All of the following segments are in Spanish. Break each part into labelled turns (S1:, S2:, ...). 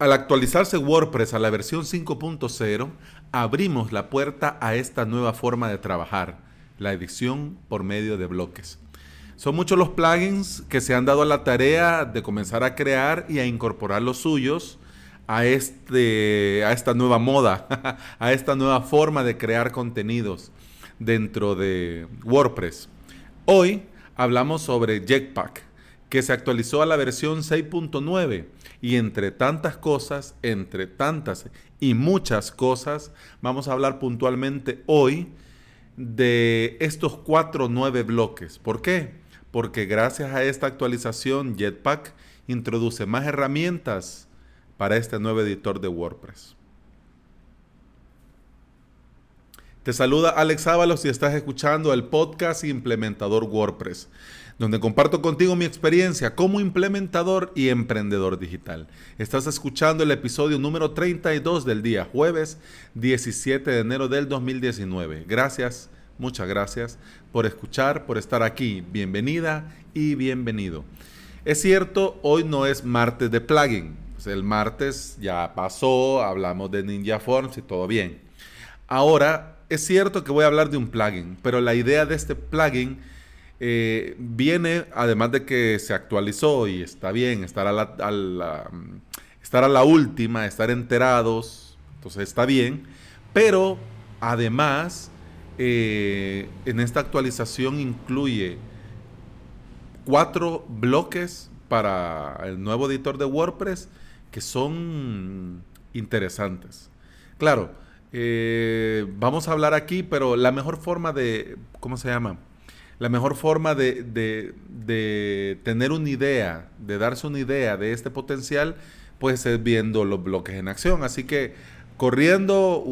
S1: Al actualizarse WordPress a la versión 5.0, abrimos la puerta a esta nueva forma de trabajar, la edición por medio de bloques. Son muchos los plugins que se han dado a la tarea de comenzar a crear y a incorporar los suyos a, este, a esta nueva moda, a esta nueva forma de crear contenidos dentro de WordPress. Hoy hablamos sobre Jetpack, que se actualizó a la versión 6.9 y entre tantas cosas, entre tantas y muchas cosas, vamos a hablar puntualmente hoy de estos cuatro nueve bloques. ¿Por qué? Porque gracias a esta actualización Jetpack introduce más herramientas para este nuevo editor de WordPress. Te saluda Alex Ábalos y estás escuchando el podcast Implementador WordPress donde comparto contigo mi experiencia como implementador y emprendedor digital. Estás escuchando el episodio número 32 del día jueves 17 de enero del 2019. Gracias, muchas gracias por escuchar, por estar aquí. Bienvenida y bienvenido. Es cierto, hoy no es martes de plugin. Pues el martes ya pasó, hablamos de Ninja Forms y todo bien. Ahora, es cierto que voy a hablar de un plugin, pero la idea de este plugin eh, viene, además de que se actualizó y está bien, estar a la, la última, estar enterados, entonces está bien, pero además eh, en esta actualización incluye cuatro bloques para el nuevo editor de WordPress que son interesantes. Claro, eh, vamos a hablar aquí, pero la mejor forma de, ¿cómo se llama? La mejor forma de, tener una idea, de darse una idea de este potencial, pues es viendo los bloques en acción. Así que corriendo,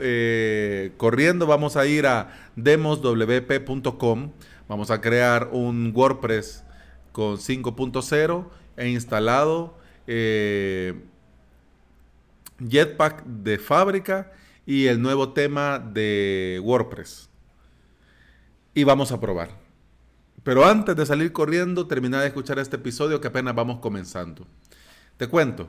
S1: eh, corriendo vamos a ir a demoswp.com, vamos a crear un WordPress con 5.0 e instalado eh, Jetpack de fábrica y el nuevo tema de WordPress y vamos a probar. Pero antes de salir corriendo, terminar de escuchar este episodio que apenas vamos comenzando. Te cuento.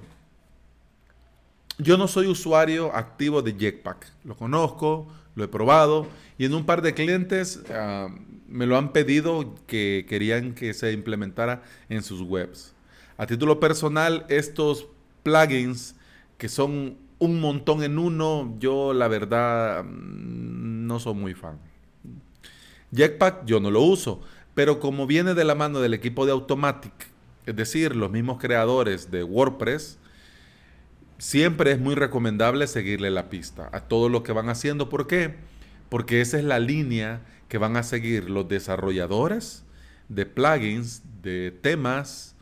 S1: Yo no soy usuario activo de Jetpack. Lo conozco, lo he probado y en un par de clientes ah, me lo han pedido que querían que se implementara en sus webs. A título personal, estos plugins que son un montón en uno, yo la verdad mm, no soy muy fan. Jetpack yo no lo uso, pero como viene de la mano del equipo de Automatic, es decir, los mismos creadores de WordPress, siempre es muy recomendable seguirle la pista a todo lo que van haciendo. ¿Por qué? Porque esa es la línea que van a seguir los desarrolladores de plugins, de temas.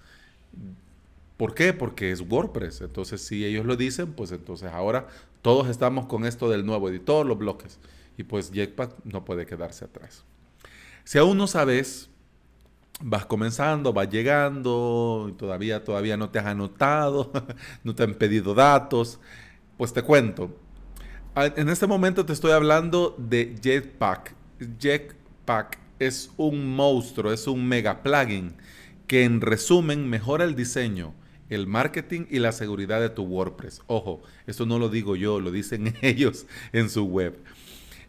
S1: ¿Por qué? Porque es WordPress. Entonces, si ellos lo dicen, pues entonces ahora todos estamos con esto del nuevo editor, los bloques. Y pues Jetpack no puede quedarse atrás. Si aún no sabes, vas comenzando, vas llegando, todavía, todavía no te has anotado, no te han pedido datos, pues te cuento. En este momento te estoy hablando de Jetpack. Jetpack es un monstruo, es un mega plugin que en resumen mejora el diseño, el marketing y la seguridad de tu WordPress. Ojo, esto no lo digo yo, lo dicen ellos en su web.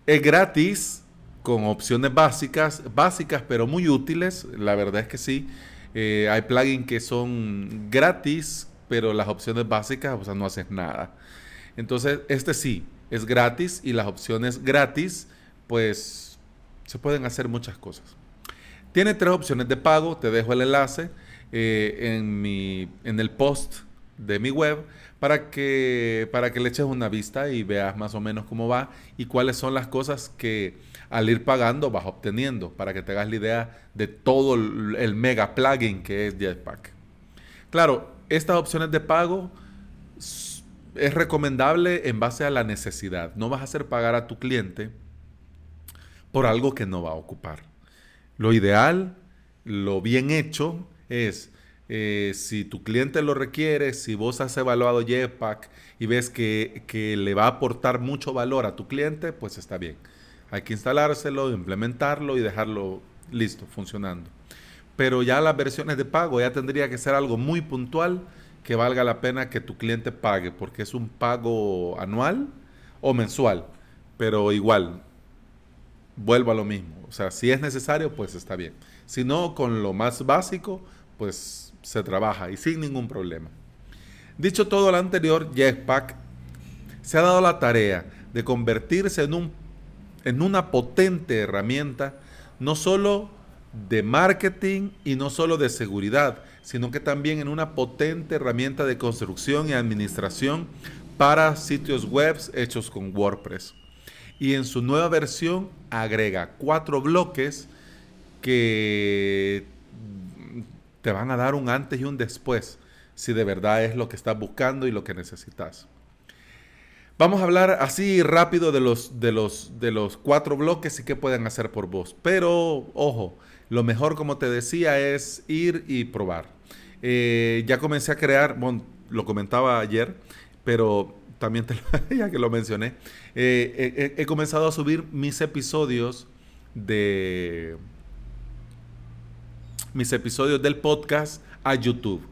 S1: Es gratis, con opciones básicas, básicas pero muy útiles, la verdad es que sí. Eh, hay plugins que son gratis, pero las opciones básicas, o sea, no hacen nada. Entonces, este sí, es gratis y las opciones gratis, pues se pueden hacer muchas cosas. Tiene tres opciones de pago, te dejo el enlace eh, en, mi, en el post de mi web para que, para que le eches una vista y veas más o menos cómo va y cuáles son las cosas que al ir pagando vas obteniendo para que te hagas la idea de todo el, mega plugin que es Jetpack. Claro, estas opciones de pago es recomendable en base a la necesidad. No vas a hacer pagar a tu cliente por algo que no va a ocupar. Lo ideal, lo bien hecho es eh, si tu cliente lo requiere, si vos has evaluado Jetpack y ves que, que le va a aportar mucho valor a tu cliente, pues está bien. Hay que instalárselo, implementarlo y dejarlo listo, funcionando. Pero ya las versiones de pago ya tendría que ser algo muy puntual que valga la pena que tu cliente pague, porque es un pago anual o mensual, pero igual, vuelvo a lo mismo. O sea, si es necesario, pues está bien. Si no, con lo más básico, pues se trabaja y sin ningún problema. Dicho todo lo anterior, Jetpack se ha dado la tarea de convertirse en, un, en una potente herramienta, no solo de marketing y no solo de seguridad, sino que también en una potente herramienta de construcción y administración para sitios web hechos con WordPress. Y en su nueva versión agrega cuatro bloques que te van a dar un antes y un después, si de verdad es lo que estás buscando y lo que necesitas. Vamos a hablar así rápido de los, de los, de los cuatro bloques y qué pueden hacer por vos. Pero, ojo, lo mejor, como te decía, es ir y probar. Eh, ya comencé a crear, bueno, lo comentaba ayer, pero también ya que lo mencioné, eh, he comenzado a subir mis episodios de mis episodios del podcast a YouTube.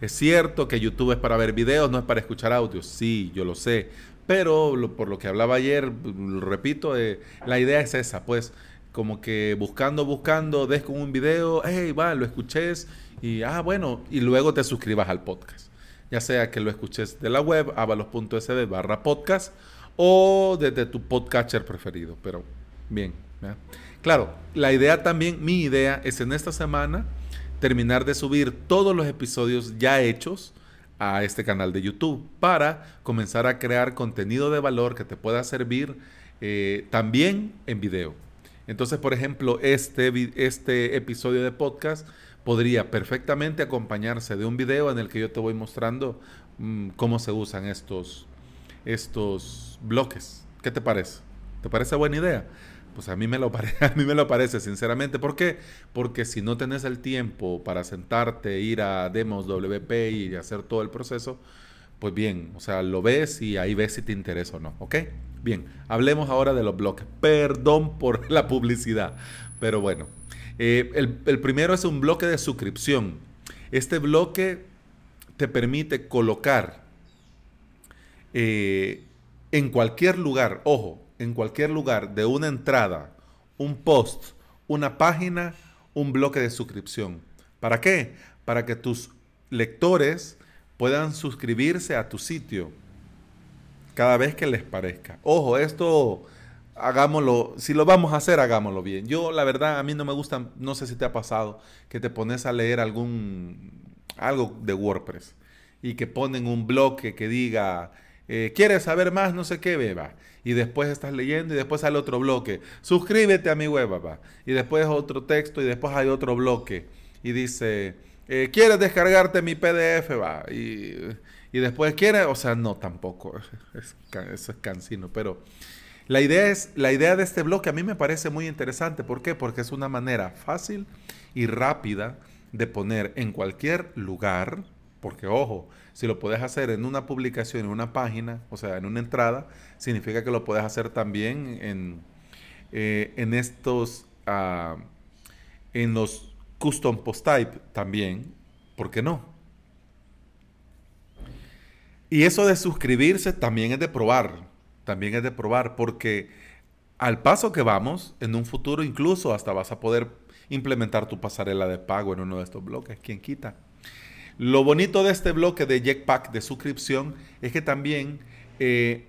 S1: Es cierto que YouTube es para ver videos, no es para escuchar audios. Sí, yo lo sé. Pero por lo que hablaba ayer, lo repito, eh, la idea es esa, pues como que buscando, buscando, des con un video, hey, va, lo escuches y, ah, bueno, y luego te suscribas al podcast. Ya sea que lo escuches de la web, avalos.sd barra podcast, o desde tu podcatcher preferido. Pero, bien. Claro, la idea también, mi idea es en esta semana terminar de subir todos los episodios ya hechos a este canal de YouTube para comenzar a crear contenido de valor que te pueda servir eh, también en video. Entonces, por ejemplo, este, este episodio de podcast podría perfectamente acompañarse de un video en el que yo te voy mostrando mm, cómo se usan estos, estos bloques. ¿Qué te parece? ¿Te parece buena idea? Pues a mí, me lo a mí me lo parece, sinceramente. ¿Por qué? Porque si no tenés el tiempo para sentarte, ir a Demos WP y hacer todo el proceso, pues bien, o sea, lo ves y ahí ves si te interesa o no, ¿ok? Bien, hablemos ahora de los bloques. Perdón por la publicidad, pero bueno. Eh, el, primero es un bloque de suscripción. Este bloque te permite colocar eh, en cualquier lugar, ojo, en cualquier lugar de una entrada, un post, una página, un bloque de suscripción. ¿Para qué? Para que tus lectores puedan suscribirse a tu sitio cada vez que les parezca. Ojo, esto hagámoslo, si lo vamos a hacer, hagámoslo bien. Yo, la verdad, a mí no me gusta, no sé si te ha pasado, que te pones a leer algún, algo de WordPress y que ponen un bloque que diga, eh, ¿quieres saber más? No sé qué, beba y después estás leyendo y después sale otro bloque. Suscríbete a mi web, papá. Y después otro texto y después hay otro bloque. Y dice, eh, ¿quieres descargarte mi PDF? Va? Y, después quieres, o sea, no tampoco. eso es cansino, pero... La idea, es, la idea de este bloque a mí me parece muy interesante. ¿Por qué? Porque es una manera fácil y rápida de poner en cualquier lugar, porque ojo, si lo puedes hacer en una publicación, en una página, o sea, en una entrada, significa que lo puedes hacer también en, eh, en estos, uh, en los custom post type también, ¿por qué no? Y eso de suscribirse también es de probar, también es de probar, porque al paso que vamos, en un futuro incluso hasta vas a poder implementar tu pasarela de pago en uno de estos bloques, ¿quién quita? Lo bonito de este bloque de Jetpack de suscripción es que también eh,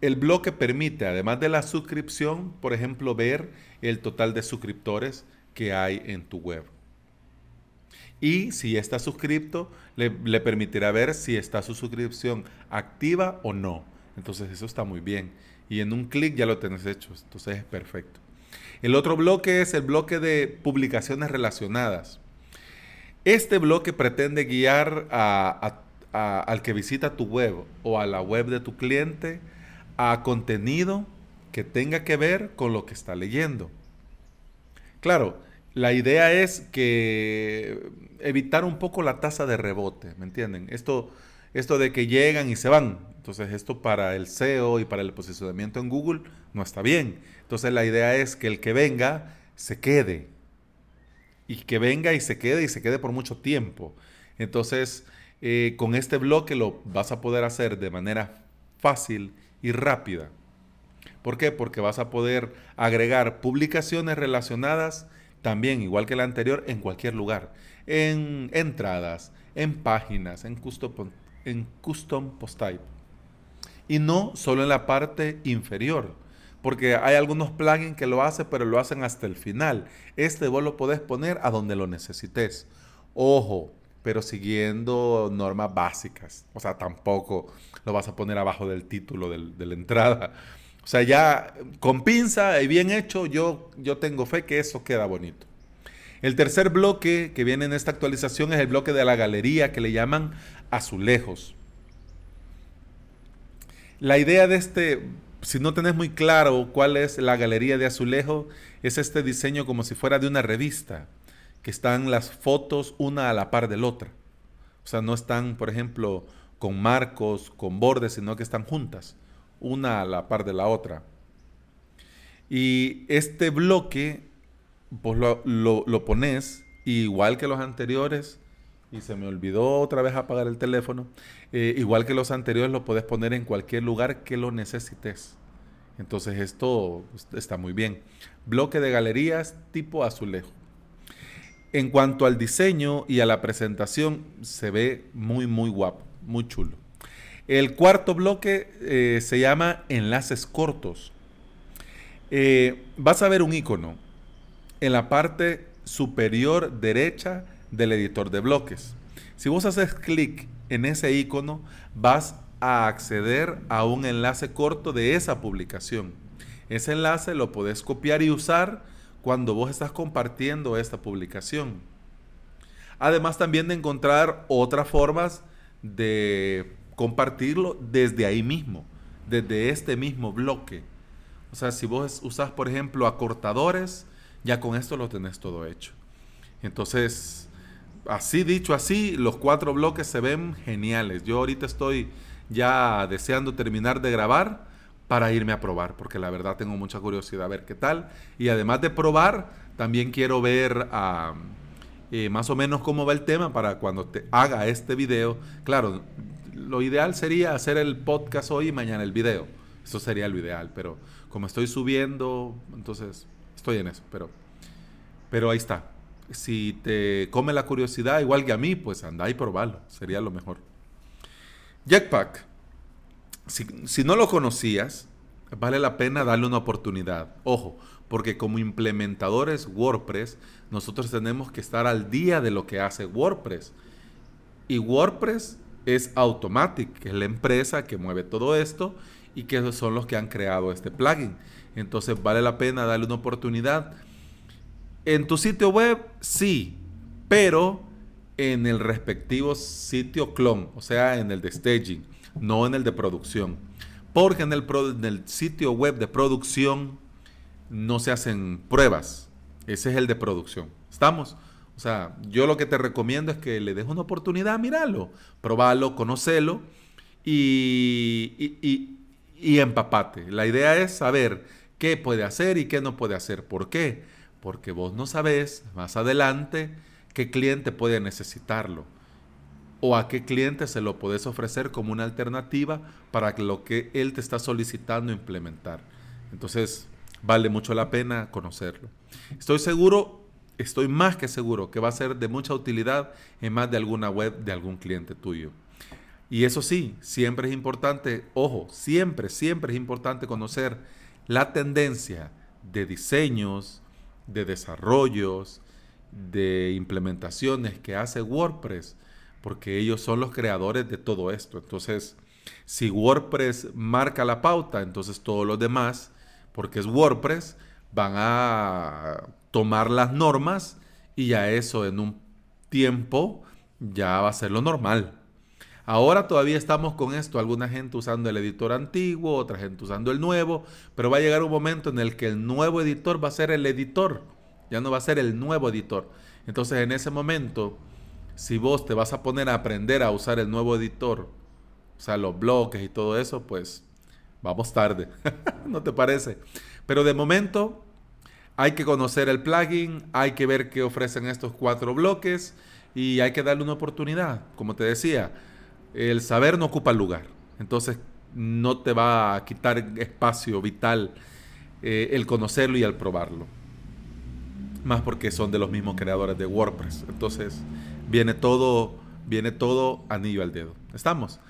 S1: el bloque permite, además de la suscripción, por ejemplo, ver el total de suscriptores que hay en tu web. Y si está suscripto, le, le, permitirá ver si está su suscripción activa o no. Entonces eso está muy bien. Y en un clic ya lo tenés hecho. Entonces es perfecto. El otro bloque es el bloque de publicaciones relacionadas. Este bloque pretende guiar al que visita tu web o a la web de tu cliente a contenido que tenga que ver con lo que está leyendo. Claro, la idea es que evitar un poco la tasa de rebote, ¿me entienden? Esto, esto de que llegan y se van. Entonces esto para el SEO y para el posicionamiento en Google no está bien. Entonces la idea es que el que venga se quede y que venga y se quede y se quede por mucho tiempo. Entonces, Eh, con este bloque lo vas a poder hacer de manera fácil y rápida. ¿Por qué? Porque vas a poder agregar publicaciones relacionadas también, igual que la anterior, en cualquier lugar. En entradas, en páginas, en custom, en custom post type. Y no solo en la parte inferior. Porque hay algunos plugins que lo hacen, pero lo hacen hasta el final. Este vos lo podés poner a donde lo necesites. Ojo, pero siguiendo normas básicas. O sea, tampoco lo vas a poner abajo del título de la entrada. O sea, ya con pinza y bien hecho, yo, yo tengo fe que eso queda bonito. El tercer bloque que viene en esta actualización es el bloque de la galería que le llaman azulejos. La idea de este, si no tenés muy claro cuál es la galería de azulejo, es este diseño como si fuera de una revista, que están las fotos una a la par de la otra. O sea, no están, por ejemplo, con marcos, con bordes, sino que están juntas una a la par de la otra. Y este bloque, pues lo, pones igual que los anteriores, y se me olvidó otra vez apagar el teléfono, eh, igual que los anteriores lo puedes poner en cualquier lugar que lo necesites. Entonces esto está muy bien. Bloque de galerías tipo azulejo. En cuanto al diseño y a la presentación, se ve muy, muy guapo, muy chulo. El cuarto bloque eh, se llama enlaces cortos. Eh, vas a ver un icono en la parte superior derecha del editor de bloques. Si vos haces clic en ese icono, vas a acceder a un enlace corto de esa publicación. Ese enlace lo podés copiar y usar cuando vos estás compartiendo esta publicación. Además también de encontrar otras formas de compartirlo desde ahí mismo, desde este mismo bloque. O sea, si vos usas, por ejemplo, acortadores, ya con esto lo tenés todo hecho. Entonces, así dicho así, los cuatro bloques se ven geniales. Yo ahorita estoy ya deseando terminar de grabar para irme a probar, porque la verdad tengo mucha curiosidad a ver qué tal. Y además de probar, también quiero ver eh, más o menos cómo va el tema para cuando te haga este video. Claro, lo ideal sería hacer el podcast hoy y mañana el video. Eso sería lo ideal, pero como estoy subiendo, entonces estoy en eso, pero, pero ahí está. Si te come la curiosidad, igual que a mí, pues anda y probalo, sería lo mejor. Jetpack, si, si no lo conocías, vale la pena darle una oportunidad. Ojo, porque como implementadores WordPress, nosotros tenemos que estar al día de lo que hace WordPress. Y WordPress es Automatic, que es la empresa que mueve todo esto y que son los que han creado este plugin. Entonces vale la pena darle una oportunidad. En tu sitio web, sí, pero en el respectivo sitio clon, o sea, en el de staging, no en el de producción. Porque en el, sitio web de producción no se hacen pruebas. Ese es el de producción. ¿Estamos? O sea, yo lo que te recomiendo es que le des una oportunidad, míralo, probalo, conocelo y, empapate. La idea es saber qué puede hacer y qué no puede hacer. ¿Por qué? Porque vos no sabes más adelante qué cliente puede necesitarlo o a qué cliente se lo puedes ofrecer como una alternativa para lo que él te está solicitando implementar. Entonces, vale mucho la pena conocerlo. Estoy seguro estoy más que seguro que va a ser de mucha utilidad en más de alguna web de algún cliente tuyo. Y eso sí, siempre es importante, ojo, siempre, siempre es importante conocer la tendencia de diseños, de desarrollos, de implementaciones que hace WordPress, porque ellos son los creadores de todo esto. Entonces, si WordPress marca la pauta, entonces todos los demás, porque es WordPress, van a tomar las normas y ya eso en un tiempo ya va a ser lo normal. Ahora todavía estamos con esto, alguna gente usando el editor antiguo, otra gente usando el nuevo, pero va a llegar un momento en el que el nuevo editor va a ser el editor, ya no va a ser el nuevo editor. Entonces en ese momento, si vos te vas a poner a aprender a usar el nuevo editor, o sea, los bloques y todo eso, pues vamos tarde, ¿no te parece? Pero de momento hay que conocer el plugin, hay que ver qué ofrecen estos cuatro bloques. y hay que darle una oportunidad. Como te decía, el saber no ocupa lugar. Entonces no te va a quitar espacio vital eh, el conocerlo y el probarlo. Más porque son de los mismos creadores de WordPress. Entonces viene todo, viene todo anillo al dedo. ¿Estamos?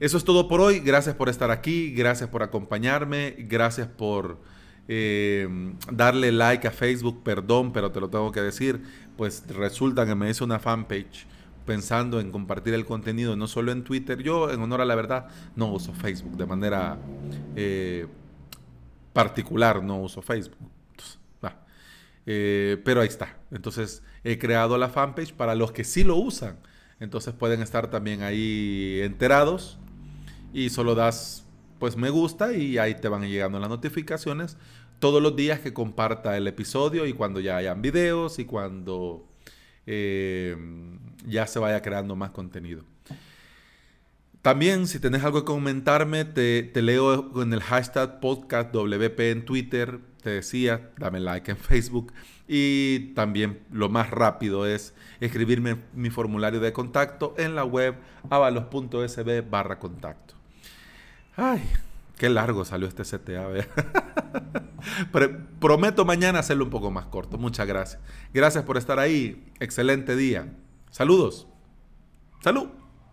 S1: Eso es todo por hoy. Gracias por estar aquí. Gracias por acompañarme. Gracias por eh, darle like a Facebook. Perdón, pero te lo tengo que decir. Pues resulta que me hice una fanpage pensando en compartir el contenido, no solo en Twitter. Yo, en honor a la verdad, no uso Facebook de manera eh, particular, no uso Facebook. Eh, pero ahí está. Entonces, he creado la fanpage para los que sí lo usan. Entonces pueden estar también ahí enterados y solo das pues me gusta y ahí te van llegando las notificaciones todos los días que comparta el episodio y cuando ya hayan videos y cuando eh, ya se vaya creando más contenido. También, si tenés algo que comentarme, te, leo en el hashtag podcastwp en Twitter. Te decía, dame like en Facebook. Y también lo más rápido es escribirme mi formulario de contacto en la web avalos.sb barra contacto. Ay, qué largo salió este CTA. prometo mañana hacerlo un poco más corto. Muchas gracias. Gracias por estar ahí. Excelente día. Saludos. Salud.